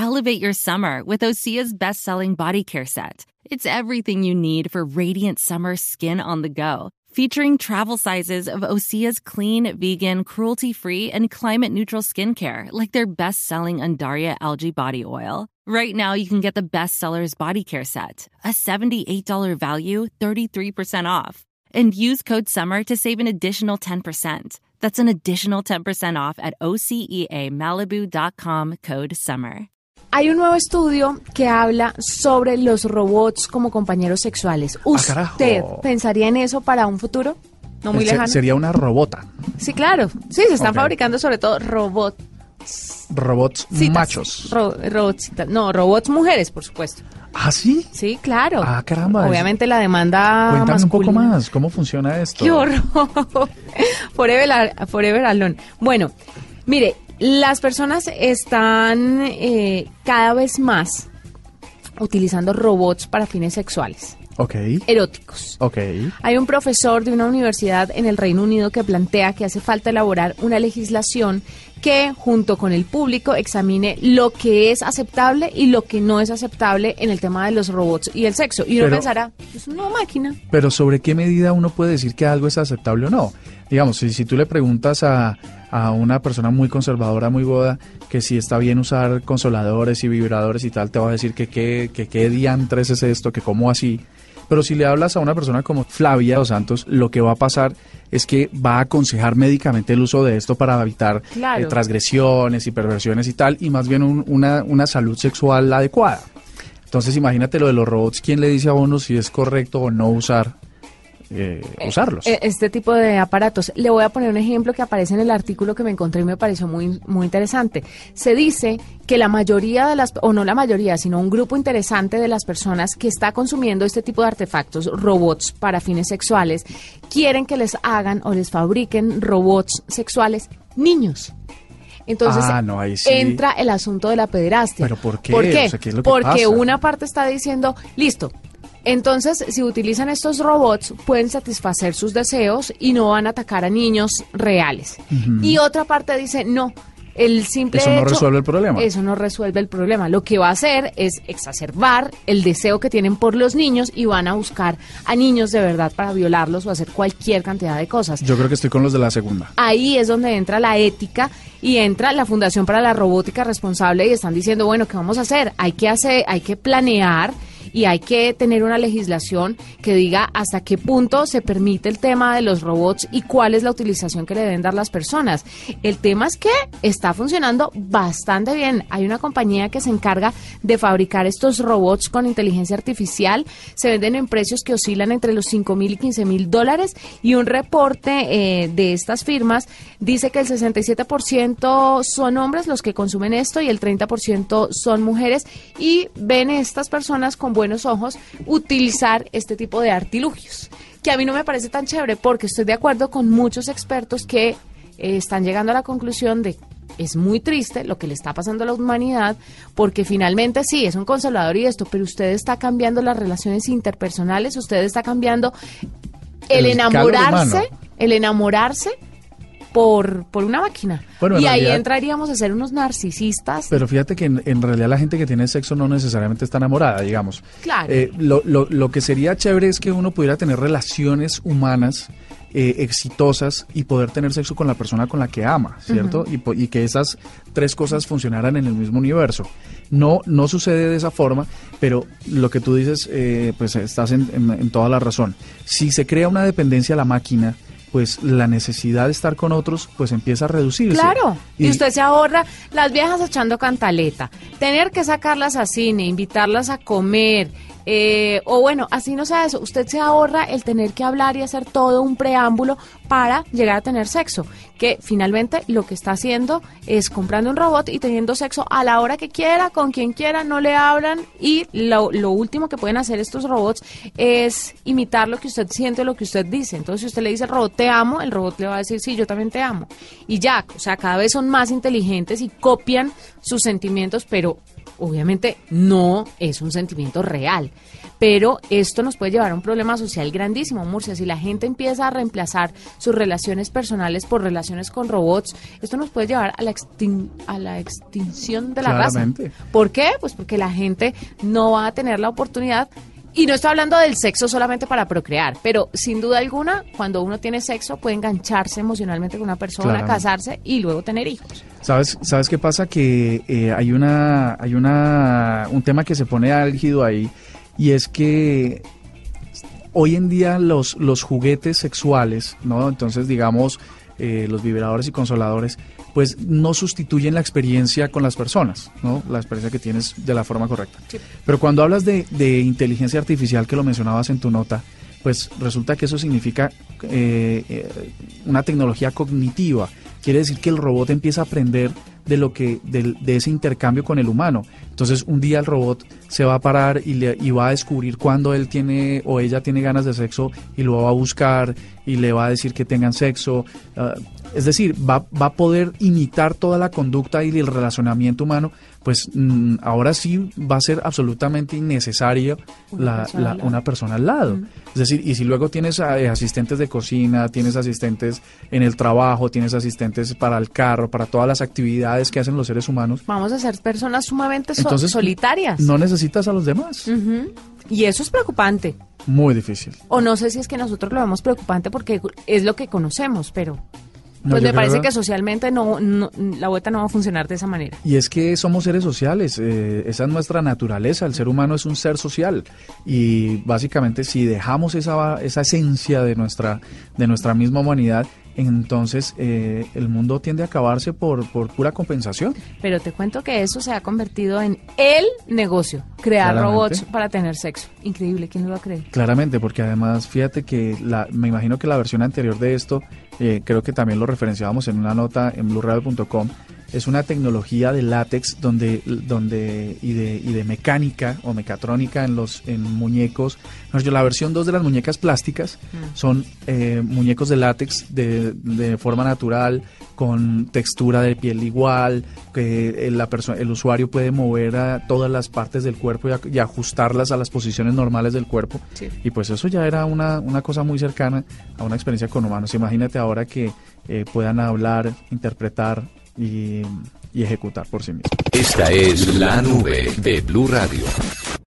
Elevate your summer with Osea's best selling body care set. It's everything you need for radiant summer skin on the go. Featuring travel sizes of Osea's clean, vegan, cruelty free, and climate neutral skincare, like their best selling Undaria algae body oil. Right now, you can get the bestsellers body care set, a $78 value, 33% off. And use code SUMMER to save an additional 10%. That's an additional 10% off at OCEAMalibu.com code SUMMER. Hay un nuevo estudio que habla sobre los robots como compañeros sexuales. carajo. ¿Usted pensaría en eso para un futuro? No muy Se- lejano. Sería una robota. Sí, claro. Sí, se están fabricando sobre todo robots. Robots machos. Ro- robotsitas. No, robots mujeres, por supuesto. ¿Ah, sí? Sí, claro. Ah, caramba. Obviamente la demanda Cuéntame un poco más. ¿Cómo funciona esto? ¡Qué horror! forever, forever alone. Bueno, mire, las personas están eh, cada vez más utilizando robots para fines sexuales, Ok. eróticos. Ok. Hay un profesor de una universidad en el Reino Unido que plantea que hace falta elaborar una legislación que, junto con el público, examine lo que es aceptable y lo que no es aceptable en el tema de los robots y el sexo. Y uno Pero- pensará, es una máquina. Pero ¿sobre qué medida uno puede decir que algo es aceptable o no? Digamos, si, si tú le preguntas a, a una persona muy conservadora, muy boda, que si está bien usar consoladores y vibradores y tal, te va a decir que qué que, qué diantres es esto, que cómo así. Pero si le hablas a una persona como Flavia Dos Santos, lo que va a pasar es que va a aconsejar médicamente el uso de esto para evitar Claro. eh, transgresiones y perversiones y tal, y más bien un- una, una salud sexual adecuada. Entonces imagínate lo de los robots, ¿quién le dice a uno si es correcto o no usar eh, usarlos? Eh, Este tipo de aparatos. Le voy a poner un ejemplo que aparece en el artículo que me encontré y me pareció muy, muy interesante. Se dice que la mayoría de las, o no la mayoría, sino un grupo interesante de las personas que está consumiendo este tipo de artefactos, robots para fines sexuales, quieren que les hagan o les fabriquen robots sexuales niños. Entonces Ah, no, ahí sí. entra el asunto de la pederastia. ¿Pero por qué? ¿Por qué? O sea, ¿qué es lo que Porque pasa? una parte está diciendo, listo, entonces, si utilizan estos robots, pueden satisfacer sus deseos y no van a atacar a niños reales. Y otra parte dice, no, el simple Eso no hecho- resuelve el problema. Eso no resuelve el problema. Lo que va a hacer es exacerbar el deseo que tienen por los niños y van a buscar a niños de verdad para violarlos o hacer cualquier cantidad de cosas. Yo creo que estoy con los de la segunda. Ahí es donde entra la ética y entra la Fundación para la Robótica Responsable y están diciendo, bueno, ¿qué vamos a hacer? Hay que hacer, hay que planear y hay que tener una legislación que diga hasta qué punto se permite el tema de los robots y cuál es la utilización que le deben dar las personas. El tema es que está funcionando bastante bien. Hay una compañía que se encarga de fabricar estos robots con inteligencia artificial. Se venden en precios que oscilan entre los 5 mil y 15 mil dólares y un reporte eh, de estas firmas dice que el 67% son hombres los que consumen esto y el 30% son mujeres y ven estas personas con buenos ojos utilizar este tipo de artilugios. Que a mí no me parece tan chévere porque estoy de acuerdo con muchos expertos que eh, están llegando a la conclusión de es muy triste lo que le está pasando a la humanidad porque finalmente sí, es un consolador y esto, pero usted está cambiando las relaciones interpersonales, usted está cambiando el, enamorarse, el enamorarse por, por una máquina. Bueno, y ahí entraríamos a ser unos narcisistas. Pero fíjate que en, en realidad la gente que tiene sexo no necesariamente está enamorada, digamos. Claro. Eh, lo, lo- lo que sería chévere es que uno pudiera tener relaciones humanas eh, exitosas y poder tener sexo con la persona con la que ama, ¿cierto? y, que esas tres cosas funcionaran en el mismo universo. No, no sucede de esa forma, pero lo que tú dices, eh, pues estás en, en- en toda la razón. Si se crea una dependencia a la máquina, pues la necesidad de estar con otros, pues empieza a reducirse. Claro, y, usted se ahorra las viejas echando cantaleta, tener que sacarlas a cine, invitarlas a comer, eh, o bueno, así no sea eso, usted se ahorra el tener que hablar y hacer todo un preámbulo para llegar a tener sexo, que finalmente lo que está haciendo es comprando un robot y teniendo sexo a la hora que quiera, con quien quiera, no le hablan y lo, lo último que pueden hacer estos robots es imitar lo que usted siente lo que usted dice. Entonces, si usted le dice robot te amo, el robot le va a decir sí, yo también te amo. Y ya, o sea, cada vez son más inteligentes y copian sus sentimientos, pero obviamente no es un sentimiento real. Pero esto nos puede llevar a un problema social grandísimo, Murcia. Si la gente empieza a reemplazar sus relaciones personales por relaciones con robots, esto nos puede llevar a la, a la extinción de la raza. ¿Por qué? Pues porque la gente no va a tener la oportunidad y no estoy hablando del sexo solamente para procrear, pero sin duda alguna, cuando uno tiene sexo puede engancharse emocionalmente con una persona, casarse y luego tener hijos. ¿Sabes, sabes qué pasa? Que eh, hay una, hay una, un tema que se pone álgido ahí y es que hoy en día los, los juguetes sexuales, ¿no? Entonces, digamos, eh, los vibradores y consoladores, pues no sustituyen la experiencia con las personas, ¿no? La experiencia que tienes de la forma correcta. Pero cuando hablas de, de, inteligencia artificial, que lo mencionabas en tu nota, pues resulta que eso significa eh, eh, una tecnología cognitiva. Quiere decir que el robot empieza a aprender de lo que de, ese intercambio con el humano. Entonces un día el robot se va a parar y, le, y va a descubrir cuándo él tiene o ella tiene ganas de sexo y lo va a buscar y le va a decir que tengan sexo. Ah, es decir, va, va a poder imitar toda la conducta y el relacionamiento humano pues mm, ahora sí va a ser absolutamente innecesario una, persona, al lado. Es decir, y si luego tienes eh, asistentes de cocina, tienes asistentes en el trabajo, tienes asistentes para el carro, para todas las actividades que hacen los seres humanos. Vamos a ser personas sumamente solitarias. No necesitas a los demás. Y eso es preocupante. Muy difícil. O no sé si es que nosotros lo vemos preocupante porque es lo que conocemos, pero pues me parece que socialmente no, la vuelta no va a funcionar de esa manera. Y es que somos seres sociales, eh, esa es nuestra naturaleza, el ser humano es un ser social y básicamente si dejamos esa, esa esencia de nuestra, de nuestra misma humanidad, entonces eh, el mundo tiende a acabarse por, por pura compensación. Pero te cuento que eso se ha convertido en el negocio, crear robots para tener sexo. Increíble, ¿quién lo va a creer? Claramente, porque además fíjate que la, me imagino que la versión anterior de esto, eh, creo que también lo referenciábamos en una nota en blueradio.com, es una tecnología de látex donde, donde y, de, y de mecánica o mecatrónica en los en muñecos. La versión 2 de las muñecas plásticas mm. son eh, muñecos de látex de, de, forma natural, con textura de piel igual, que la persona, el usuario puede mover a todas las partes del cuerpo y, ajustarlas a las posiciones normales del cuerpo. Y pues eso ya era una, una cosa muy cercana a una experiencia con humanos. Imagínate ahora que eh, puedan hablar, interpretar, y, ejecutar por sí mismo. Esta es la nube de Blue Radio.